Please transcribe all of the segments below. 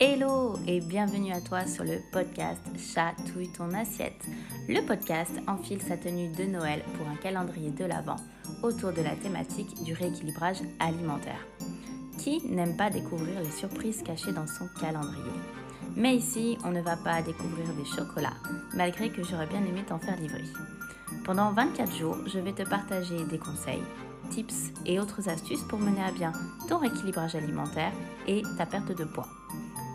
Hello et bienvenue à toi sur le podcast Chatouille ton assiette. Le podcast enfile sa tenue de Noël pour un calendrier de l'Avent autour de la thématique du rééquilibrage alimentaire. Qui n'aime pas découvrir les surprises cachées dans son calendrier? Mais ici, on ne va pas découvrir des chocolats, malgré que j'aurais bien aimé t'en faire livrer. Pendant 24 jours, je vais te partager des conseils, tips et autres astuces pour mener à bien ton rééquilibrage alimentaire et ta perte de poids.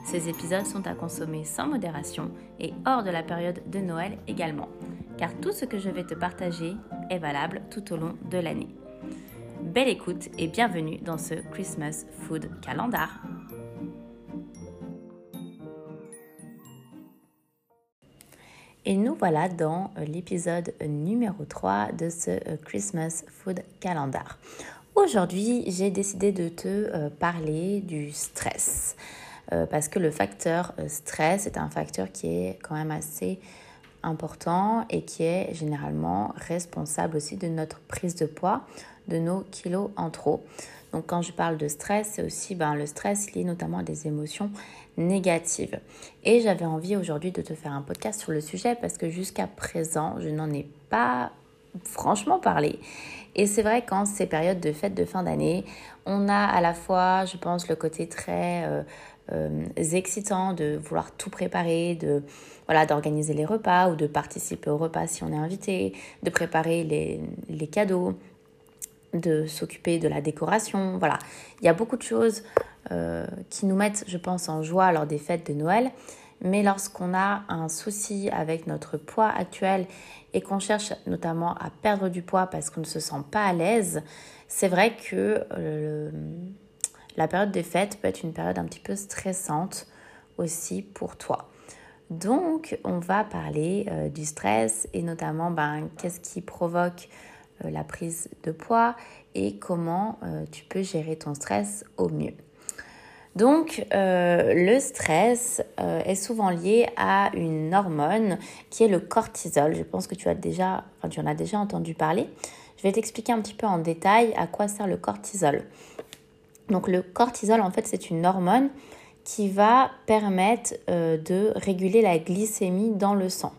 Ces épisodes sont à consommer sans modération et hors de la période de Noël également, car tout ce que je vais te partager est valable tout au long de l'année. Belle écoute et bienvenue dans ce Christmas Food Calendar. Et nous voilà dans l'épisode numéro 3 de ce Christmas Food Calendar. Aujourd'hui, j'ai décidé de te euh, parler du stress. Euh, parce que le facteur euh, stress est un facteur qui est quand même assez important et qui est généralement responsable aussi de notre prise de poids, de nos kilos en trop. Donc quand je parle de stress, c'est aussi ben, le stress lié notamment à des émotions négatives. Et j'avais envie aujourd'hui de te faire un podcast sur le sujet parce que jusqu'à présent, je n'en ai pas franchement parlé. Et c'est vrai qu'en ces périodes de fêtes de fin d'année, on a à la fois, je pense, le côté très euh, euh, excitant de vouloir tout préparer, de voilà d'organiser les repas ou de participer au repas si on est invité, de préparer les, les cadeaux, de s'occuper de la décoration. Voilà, il y a beaucoup de choses euh, qui nous mettent, je pense, en joie lors des fêtes de Noël. Mais lorsqu'on a un souci avec notre poids actuel et qu'on cherche notamment à perdre du poids parce qu'on ne se sent pas à l'aise, c'est vrai que euh, la période des fêtes peut être une période un petit peu stressante aussi pour toi. Donc, on va parler euh, du stress et notamment ben, qu'est-ce qui provoque euh, la prise de poids et comment euh, tu peux gérer ton stress au mieux. Donc, le stress est souvent lié à une hormone qui est le cortisol. Je pense que tu as déjà, enfin, tu en as déjà entendu parler. Je vais t'expliquer un petit peu en détail à quoi sert le cortisol. Donc le cortisol, en fait, c'est une hormone qui va permettre euh, de réguler la glycémie dans le sang.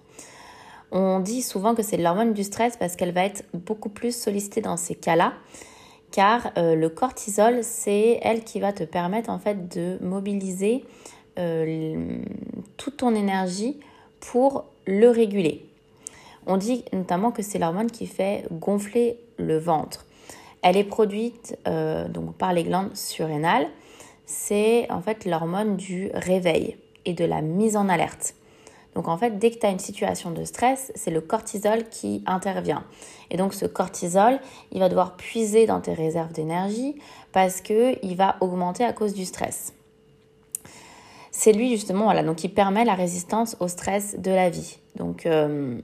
On dit souvent que c'est l'hormone du stress parce qu'elle va être beaucoup plus sollicitée dans ces cas-là, car euh, le cortisol, c'est elle qui va te permettre en fait de mobiliser euh, toute ton énergie pour le réguler. On dit notamment que c'est l'hormone qui fait gonfler le ventre. Elle est produite euh, par les glandes surrénales. C'est en fait l'hormone du réveil et de la mise en alerte. Donc en fait, dès que tu as une situation de stress, c'est le cortisol qui intervient. Et donc ce cortisol, il va devoir puiser dans tes réserves d'énergie parce qu'il va augmenter à cause du stress. C'est lui justement, voilà, donc il permet la résistance au stress de la vie. Donc euh,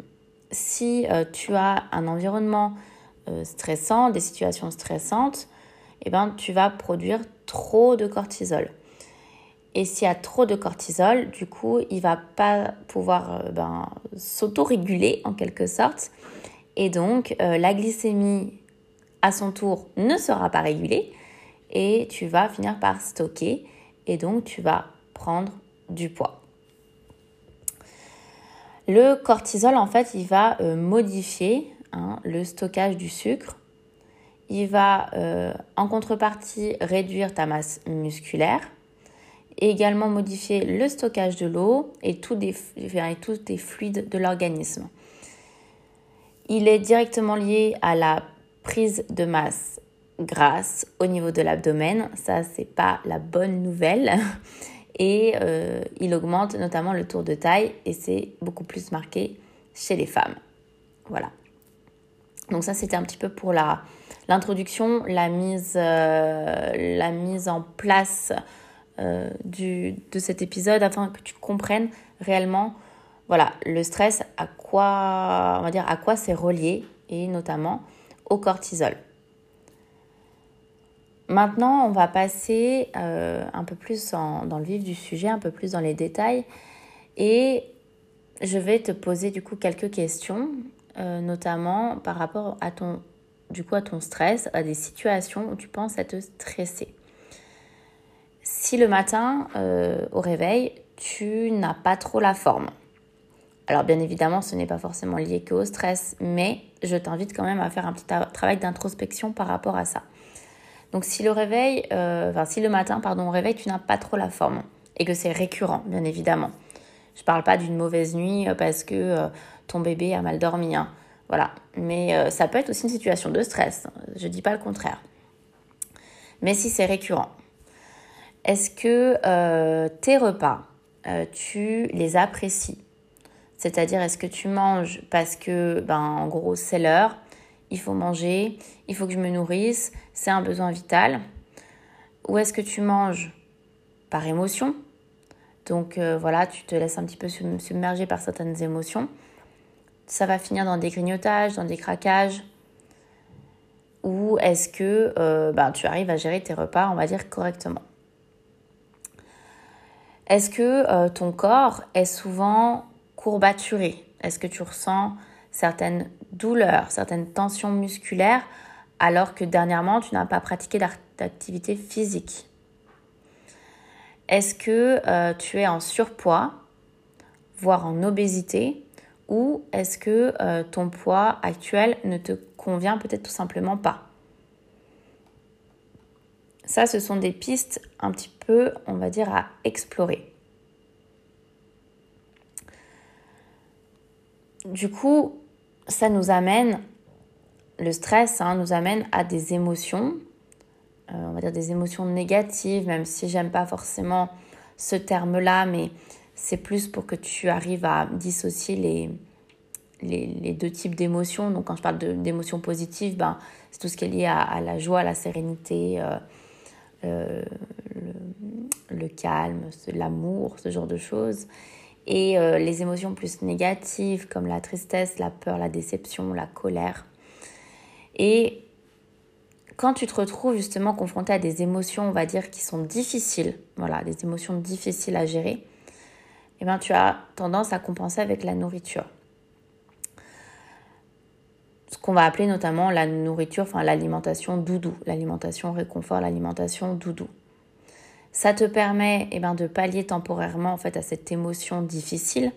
si euh, tu as un environnement euh, stressant, des situations stressantes, eh ben, tu vas produire trop de cortisol. Et s'il y a trop de cortisol, du coup, il va pas pouvoir euh, ben, s'auto-réguler en quelque sorte. Et donc, euh, la glycémie, à son tour, ne sera pas régulée. Et tu vas finir par stocker. Et donc, tu vas prendre du poids. Le cortisol, en fait, il va modifier Hein, le stockage du sucre. Il va euh, en contrepartie réduire ta masse musculaire et également modifier le stockage de l'eau et, tous les fluides de l'organisme. Il est directement lié à la prise de masse grasse au niveau de l'abdomen. Ça, c'est pas la bonne nouvelle. Et euh, il augmente notamment le tour de taille et c'est beaucoup plus marqué chez les femmes. Voilà. Donc ça, c'était un petit peu pour l'introduction, la, mise, euh, la mise en place euh, du, de cet épisode afin que tu comprennes réellement voilà, le stress, à quoi, on va dire, à quoi c'est relié et notamment au cortisol. Maintenant, on va passer euh, un peu plus dans le vif du sujet, un peu plus dans les détails et je vais te poser du coup quelques questions euh, notamment par rapport à ton, du coup, à ton stress, à des situations où tu penses à te stresser. si le matin, au réveil, tu n'as pas trop la forme, alors bien évidemment, ce n'est pas forcément lié qu'au stress, mais je t'invite quand même à faire un petit travail d'introspection par rapport à ça. Donc si le réveil, euh, enfin si le matin, pardon, au réveil, tu n'as pas trop la forme et que c'est récurrent, bien évidemment. Je ne parle pas d'une mauvaise nuit euh, parce que euh, ton bébé a mal dormi, hein. voilà. Mais ça peut être aussi une situation de stress. Je ne dis pas le contraire. Mais si c'est récurrent, est-ce que tes repas, tu les apprécies? C'est-à-dire, est-ce que tu manges parce que, ben, en gros, c'est l'heure, il faut manger, il faut que je me nourrisse, c'est un besoin vital? Ou est-ce que tu manges par émotion? Donc euh, voilà, tu te laisses un petit peu submerger par certaines émotions. Ça va finir dans des grignotages, dans des craquages. Ou est-ce que euh, ben, tu arrives à gérer tes repas, on va dire, correctement? Est-ce que euh, ton corps est souvent courbaturé? Est-ce que tu ressens certaines douleurs, certaines tensions musculaires alors que dernièrement tu n'as pas pratiqué d'activité physique? Est-ce que euh, tu es en surpoids, voire en obésité? Ou est-ce que euh, ton poids actuel ne te convient peut-être tout simplement pas? Ça, ce sont des pistes un petit peu, on va dire, à explorer. du coup, ça nous amène, le stress hein, nous amène à des émotions, euh, on va dire des émotions négatives, même si j'aime pas forcément ce terme-là, mais c'est plus pour que tu arrives à dissocier les, les, deux types d'émotions. Donc quand je parle d'émotions positives, ben, c'est tout ce qui est lié à, la joie, la sérénité, euh, euh, le, le, calme, l'amour, ce genre de choses. Et euh, les émotions plus négatives comme la tristesse, la peur, la déception, la colère. Et quand tu te retrouves justement confronté à des émotions, on va dire, qui sont difficiles, voilà, des émotions difficiles à gérer, eh bien, tu as tendance à compenser avec la nourriture. Ce qu'on va appeler notamment la nourriture, enfin l'alimentation doudou, l'alimentation réconfort, l'alimentation doudou. Ça te permet eh ben, de pallier temporairement en à cette émotion difficile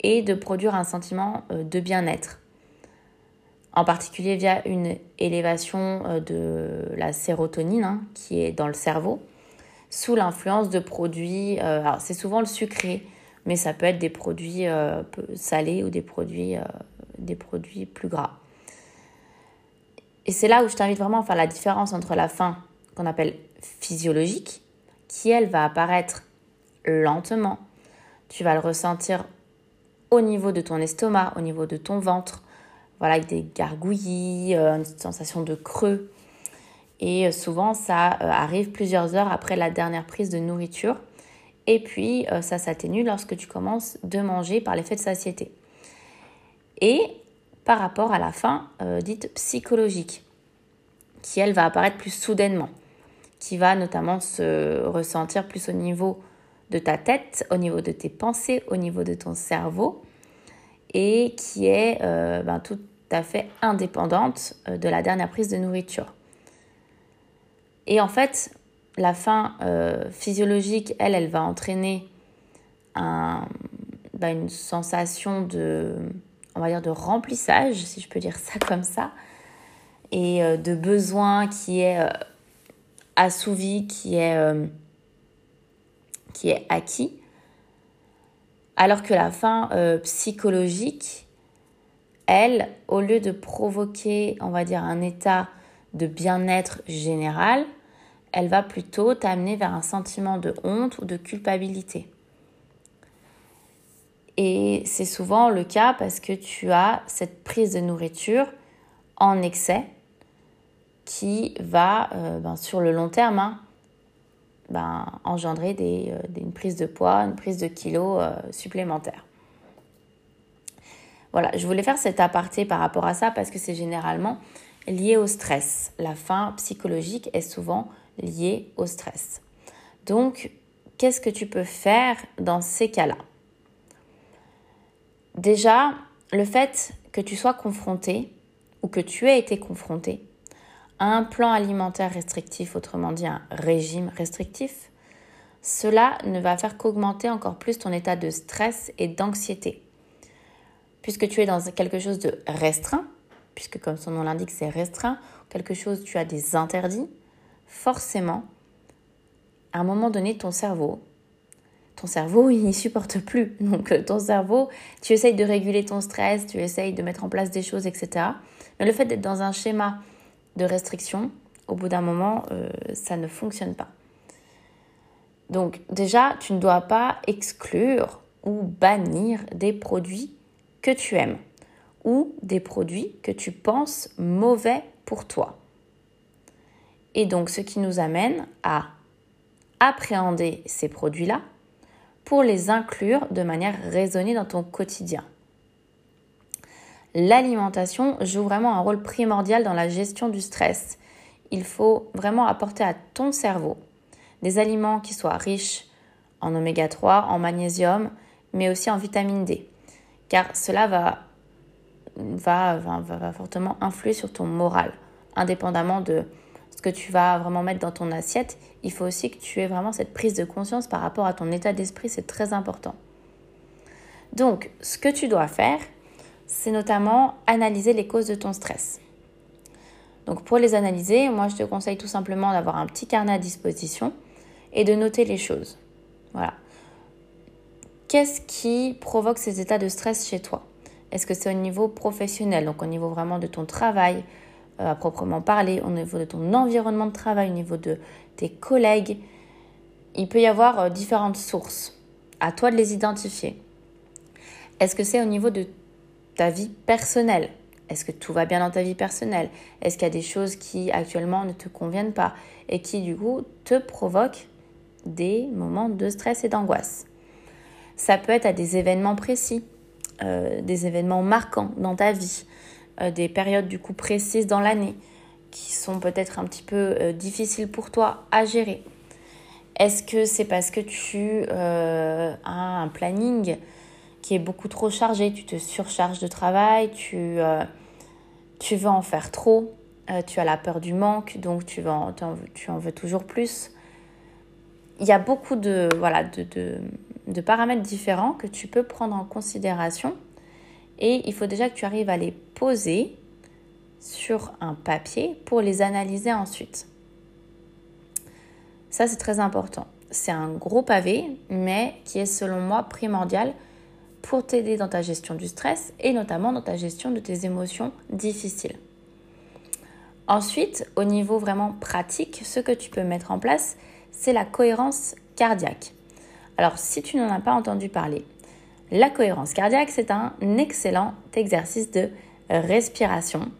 et de produire un sentiment euh, de bien-être. En particulier via une élévation euh, de la sérotonine hein, qui est dans le cerveau sous l'influence de produits, euh, alors c'est souvent le sucré, mais ça peut être des produits salés ou des produits, des produits plus gras. Et c'est là où je t'invite vraiment à faire la différence entre la faim qu'on appelle physiologique qui, elle, va apparaître lentement. Tu vas le ressentir au niveau de ton estomac, au niveau de ton ventre, voilà, avec des gargouillis, euh, une sensation de creux. Et euh, souvent, ça euh, arrive plusieurs heures après la dernière prise de nourriture. Et puis, ça s'atténue lorsque tu commences de manger par l'effet de satiété. Et par rapport à la faim dite psychologique, qui elle va apparaître plus soudainement qui va notamment se ressentir plus au niveau de ta tête, au niveau de tes pensées, au niveau de ton cerveau, et qui est euh, ben, tout à fait indépendante euh, de la dernière prise de nourriture. Et en fait, la faim euh, physiologique, elle, elle va entraîner un, ben, une sensation de, on va dire, de remplissage, si je peux dire ça comme ça, et de besoin qui est assouvi, qui est, euh, qui est acquis. Alors que la faim euh, psychologique, elle, au lieu de provoquer, on va dire, un état de bien-être général, elle va plutôt t'amener vers un sentiment de honte ou de culpabilité. Et c'est souvent le cas parce que tu as cette prise de nourriture en excès qui va, euh, ben, sur le long terme, hein, ben, engendrer euh, une prise de poids, une prise de kilos euh, supplémentaires. Voilà, je voulais faire cet aparté par rapport à ça parce que c'est généralement lié au stress. La faim psychologique est souvent liée au stress. Donc, qu'est-ce que tu peux faire dans ces cas-là? Déjà, le fait que tu sois confronté ou que tu aies été confronté un plan alimentaire restrictif, autrement dit un régime restrictif, cela ne va faire qu'augmenter encore plus ton état de stress et d'anxiété. Puisque tu es dans quelque chose de restreint, puisque comme son nom l'indique, c'est restreint, quelque chose, tu as des interdits, forcément, à un moment donné, ton cerveau, ton cerveau, il n'y supporte plus. Donc euh, ton cerveau, tu essayes de réguler ton stress, tu essayes de mettre en place des choses, etc. Mais le fait d'être dans un schéma de restriction, au bout d'un moment, euh, ça ne fonctionne pas. Donc déjà, tu ne dois pas exclure ou bannir des produits que tu aimes ou des produits que tu penses mauvais pour toi. Et donc, ce qui nous amène à appréhender ces produits-là pour les inclure de manière raisonnée dans ton quotidien. L'alimentation joue vraiment un rôle primordial dans la gestion du stress. Il faut vraiment apporter à ton cerveau des aliments qui soient riches en oméga 3, en magnésium, mais aussi en vitamine D. Car cela va, va, va, fortement influer sur ton moral, indépendamment de ce que tu vas vraiment mettre dans ton assiette. Il faut aussi que tu aies vraiment cette prise de conscience par rapport à ton état d'esprit, c'est très important. Donc, ce que tu dois faire, c'est notamment analyser les causes de ton stress. Donc pour les analyser, moi je te conseille tout simplement d'avoir un petit carnet à disposition et de noter les choses. Voilà. Qu'est-ce qui provoque ces états de stress chez toi? Est-ce que c'est au niveau professionnel, donc au niveau vraiment de ton travail à proprement parler, au niveau de ton environnement de travail, au niveau de tes collègues Il peut y avoir euh, différentes sources. À toi de les identifier. Est-ce que c'est au niveau de ta vie personnelle? Est-ce que tout va bien dans ta vie personnelle? Est-ce qu'il y a des choses qui actuellement ne te conviennent pas et qui du coup te provoquent des moments de stress et d'angoisse? Ça peut être à des événements précis, euh, des événements marquants dans ta vie, euh, des périodes du coup précises dans l'année qui sont peut-être un petit peu euh, difficiles pour toi à gérer. Est-ce que c'est parce que tu as un planning qui est beaucoup trop chargé, tu te surcharges de travail, tu, veux en faire trop, tu as la peur du manque, donc tu, en veux toujours plus? Il y a beaucoup de, paramètres différents que tu peux prendre en considération et il faut déjà que tu arrives à les poser sur un papier pour les analyser ensuite. Ça, c'est très important. C'est un gros pavé, mais qui est selon moi primordial pour t'aider dans ta gestion du stress et notamment dans ta gestion de tes émotions difficiles. Ensuite, au niveau vraiment pratique, ce que tu peux mettre en place, c'est la cohérence cardiaque. Alors, si tu n'en as pas entendu parler, la cohérence cardiaque, c'est un excellent exercice de respiration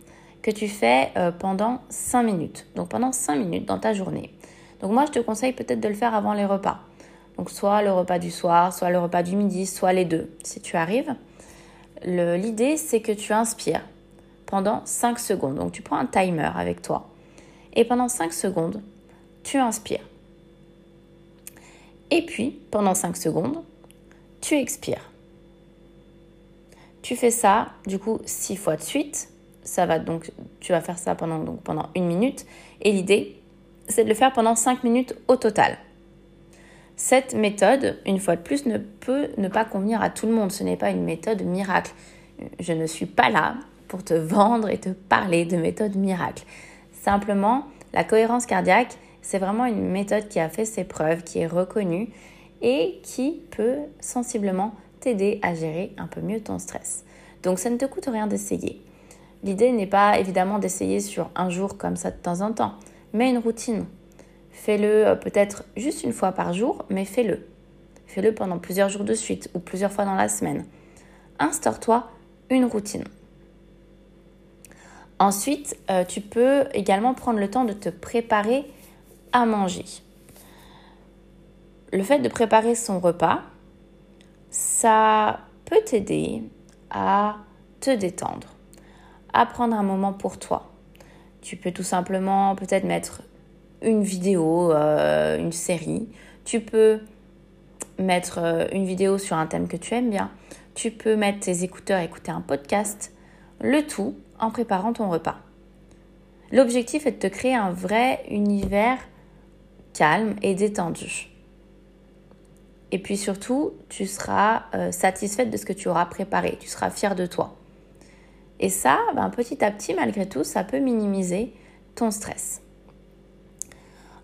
que tu fais euh, pendant 5 minutes. Donc pendant 5 minutes dans ta journée. Donc moi, je te conseille peut-être de le faire avant les repas. Donc soit le repas du soir, soit le repas du midi, soit les deux, si tu arrives. L'idée, c'est que tu inspires pendant 5 secondes. Donc tu prends un timer avec toi. Et pendant 5 secondes, tu inspires. Et puis, pendant 5 secondes, tu expires. Tu fais ça, du coup, 6 fois de suite. Ça va donc, tu vas faire ça pendant, pendant une minute. Et l'idée, c'est de le faire pendant 5 minutes au total. Cette méthode, une fois de plus, ne peut ne pas convenir à tout le monde. Ce n'est pas une méthode miracle. Je ne suis pas là pour te vendre et te parler de méthode miracle. Simplement, la cohérence cardiaque, c'est vraiment une méthode qui a fait ses preuves, qui est reconnue et qui peut sensiblement t'aider à gérer un peu mieux ton stress. Donc ça ne te coûte rien d'essayer. L'idée n'est pas évidemment d'essayer sur un jour comme ça de temps en temps, mais une routine. Fais-le euh, peut-être juste une fois par jour, mais fais-le. Fais-le pendant plusieurs jours de suite ou plusieurs fois dans la semaine. Instaure-toi une routine. Ensuite, euh, tu peux également prendre le temps de te préparer à manger. Le fait de préparer son repas, ça peut t'aider à te détendre, à prendre un moment pour toi. Tu peux tout simplement peut-être mettre une vidéo, euh, une série. Tu peux mettre euh, une vidéo sur un thème que tu aimes bien. Tu peux mettre tes écouteurs, écouter un podcast. Le tout en préparant ton repas. L'objectif est de te créer un vrai univers calme et détendu. Et puis surtout, tu seras euh, satisfaite de ce que tu auras préparé. Tu seras fière de toi. Et ça, ben, petit à petit, malgré tout, ça peut minimiser ton stress.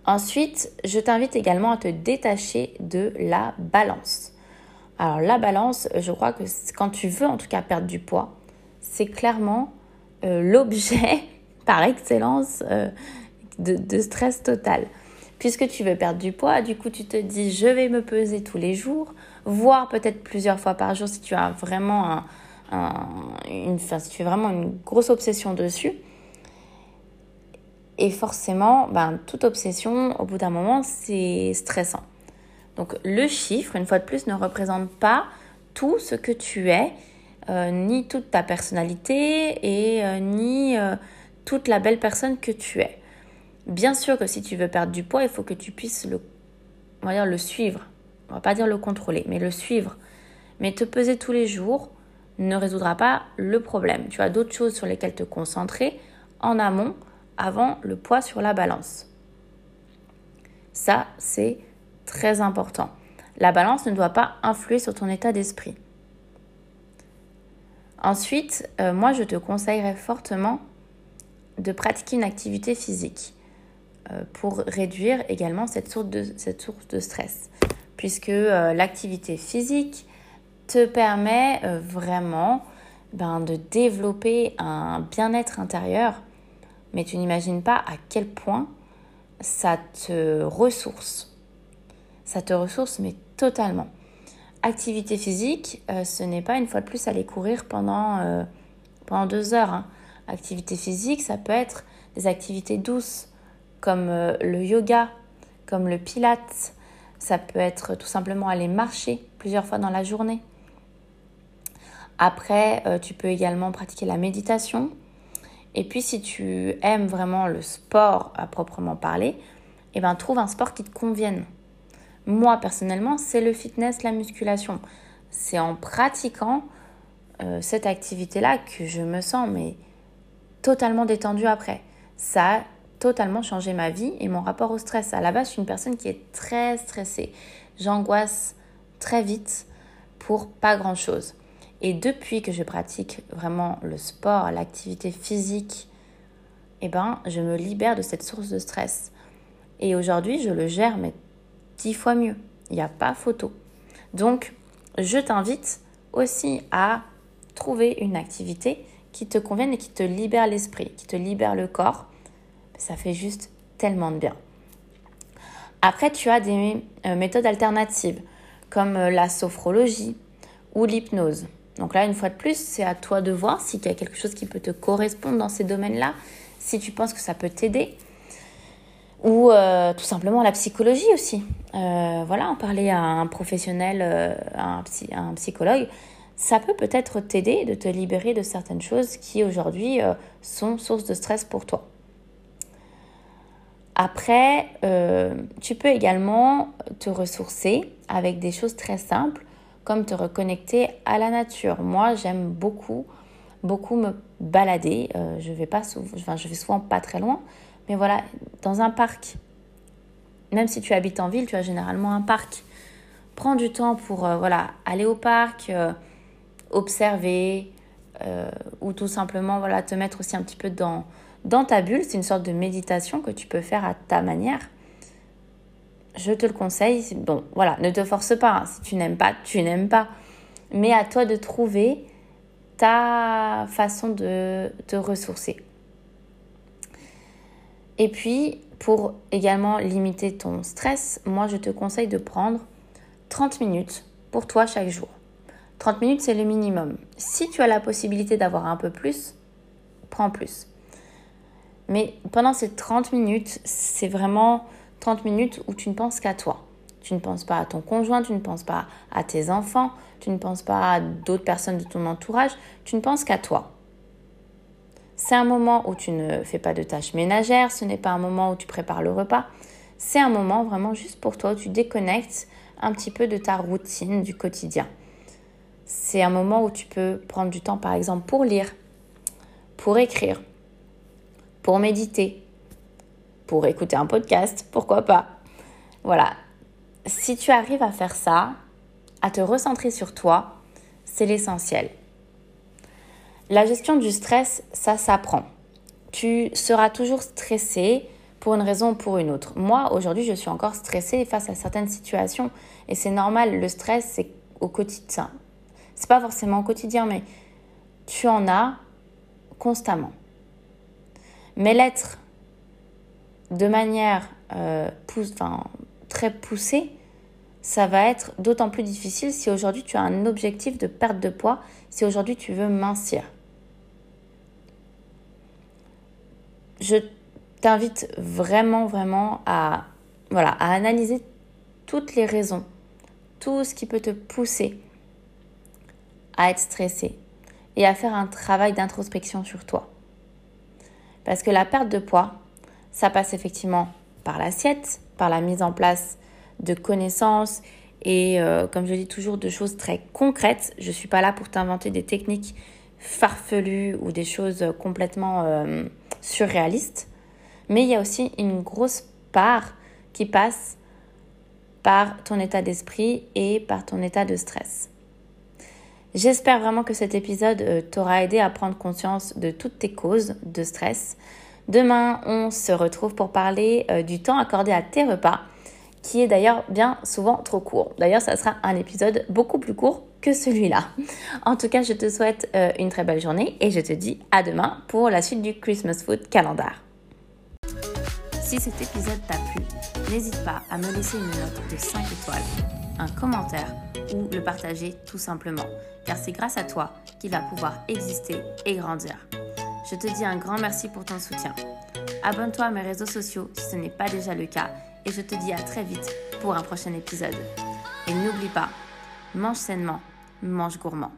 Ensuite, je t'invite également à te détacher de la balance. Alors la balance, je crois que quand tu veux en tout cas perdre du poids, c'est clairement euh, l'objet par excellence euh, de, stress total. Puisque tu veux perdre du poids, du coup tu te dis je vais me peser tous les jours, voire peut-être plusieurs fois par jour si tu as vraiment une, si tu vraiment une grosse obsession dessus. Et forcément, ben, toute obsession, au bout d'un moment, c'est stressant. Donc le chiffre, une fois de plus, ne représente pas tout ce que tu es, euh, ni toute ta personnalité et euh, ni euh, toute la belle personne que tu es. Bien sûr que si tu veux perdre du poids, il faut que tu puisses le, le suivre. On va pas dire le contrôler, mais le suivre. Mais te peser tous les jours ne résoudra pas le problème. Tu as d'autres choses sur lesquelles te concentrer en amont avant le poids sur la balance. Ça, c'est très important. La balance ne doit pas influer sur ton état d'esprit. Ensuite, euh, moi, je te conseillerais fortement de pratiquer une activité physique pour réduire également cette source de, stress. Puisque euh, l'activité physique te permet vraiment ben, de développer un bien-être intérieur, mais tu n'imagines pas à quel point ça te ressource ça te ressource, mais totalement. Activité physique, euh, ce n'est pas une fois de plus aller courir pendant, euh, pendant deux heures. Hein. Activité physique, ça peut être des activités douces, comme euh, le yoga, comme le pilate. Ça peut être tout simplement aller marcher plusieurs fois dans la journée. Après, tu peux également pratiquer la méditation. Et puis, si tu aimes vraiment le sport à proprement parler, eh ben, trouve un sport qui te convienne. Moi, personnellement, c'est le fitness, la musculation. C'est en pratiquant euh, cette activité-là que je me sens mais totalement détendue après. Ça totalement changé ma vie et mon rapport au stress. À la base, je suis une personne qui est très stressée. J'angoisse très vite pour pas grand-chose. Et depuis que je pratique vraiment le sport, l'activité physique, eh ben, je me libère de cette source de stress. Et aujourd'hui, je le gère mais dix fois mieux. Il n'y a pas photo. Donc, je t'invite aussi à trouver une activité qui te convienne et qui te libère l'esprit, qui te libère le corps. Ça fait juste tellement de bien. Après, tu as des euh, méthodes alternatives comme euh, la sophrologie ou l'hypnose. Donc là, une fois de plus, c'est à toi de voir s'il y a quelque chose qui peut te correspondre dans ces domaines-là, si tu penses que ça peut t'aider ou euh, tout simplement la psychologie aussi. Voilà, en parler à un professionnel, à, un psychologue, ça peut peut-être t'aider de te libérer de certaines choses qui aujourd'hui sont source de stress pour toi. Après, tu peux également te ressourcer avec des choses très simples comme te reconnecter à la nature. Moi, j'aime beaucoup, beaucoup me balader. je vais pas enfin, je vais souvent pas très loin, mais voilà, dans un parc, même si tu habites en ville, tu as généralement un parc. Prends du temps pour euh, voilà, aller au parc, euh, observer, euh, ou tout simplement voilà, te mettre aussi un petit peu dans, dans ta bulle. C'est une sorte de méditation que tu peux faire à ta manière. Je te le conseille. Bon, voilà, ne te force pas. Hein. Si tu n'aimes pas, tu n'aimes pas. Mais à toi de trouver ta façon de te ressourcer. Et puis, pour également limiter ton stress, moi je te conseille de prendre 30 minutes pour toi chaque jour. 30 minutes, c'est le minimum. Si tu as la possibilité d'avoir un peu plus, prends plus. Mais pendant ces 30 minutes, c'est vraiment 30 minutes où tu ne penses qu'à toi. Tu ne penses pas à ton conjoint, tu ne penses pas à tes enfants, tu ne penses pas à d'autres personnes de ton entourage, tu ne penses qu'à toi. C'est un moment où tu ne fais pas de tâches ménagères, ce n'est pas un moment où tu prépares le repas. C'est un moment vraiment juste pour toi où tu déconnectes un petit peu de ta routine du quotidien. C'est un moment où tu peux prendre du temps par exemple pour lire, pour écrire, pour méditer, pour écouter un podcast, pourquoi pas. Voilà. si tu arrives à faire ça, à te recentrer sur toi, c'est l'essentiel. La gestion du stress, ça s'apprend. Tu seras toujours stressé pour une raison ou pour une autre. Moi, aujourd'hui, je suis encore stressée face à certaines situations et c'est normal. Le stress, c'est au quotidien. C'est pas forcément au quotidien, mais tu en as constamment. Mais l'être de manière euh, très poussée, ça va être d'autant plus difficile si aujourd'hui tu as un objectif de perte de poids, si aujourd'hui tu veux mincir. Je t'invite vraiment, vraiment à, voilà, à analyser toutes les raisons, tout ce qui peut te pousser à être stressé et à faire un travail d'introspection sur toi. Parce que la perte de poids, ça passe effectivement par l'assiette, par la mise en place de connaissances et, euh, comme je dis toujours, de choses très concrètes. Je ne suis pas là pour t'inventer des techniques farfelues ou des choses complètement euh, surréalistes. Mais il y a aussi une grosse part qui passe par ton état d'esprit et par ton état de stress. J'espère vraiment que cet épisode euh, t'aura aidé à prendre conscience de toutes tes causes de stress. Demain, on se retrouve pour parler euh, du temps accordé à tes repas, qui est d'ailleurs bien souvent trop court. D'ailleurs, ça sera un épisode beaucoup plus court que celui-là. En tout cas, je te souhaite euh, une très belle journée et je te dis à demain pour la suite du Christmas Food Calendar. Si cet épisode t'a plu, n'hésite pas à me laisser une note de 5 étoiles, un commentaire ou le partager tout simplement, car c'est grâce à toi qu'il va pouvoir exister et grandir. Je te dis un grand merci pour ton soutien. Abonne-toi à mes réseaux sociaux si ce n'est pas déjà le cas et je te dis à très vite pour un prochain épisode. Et n'oublie pas, mange sainement, mange gourmand.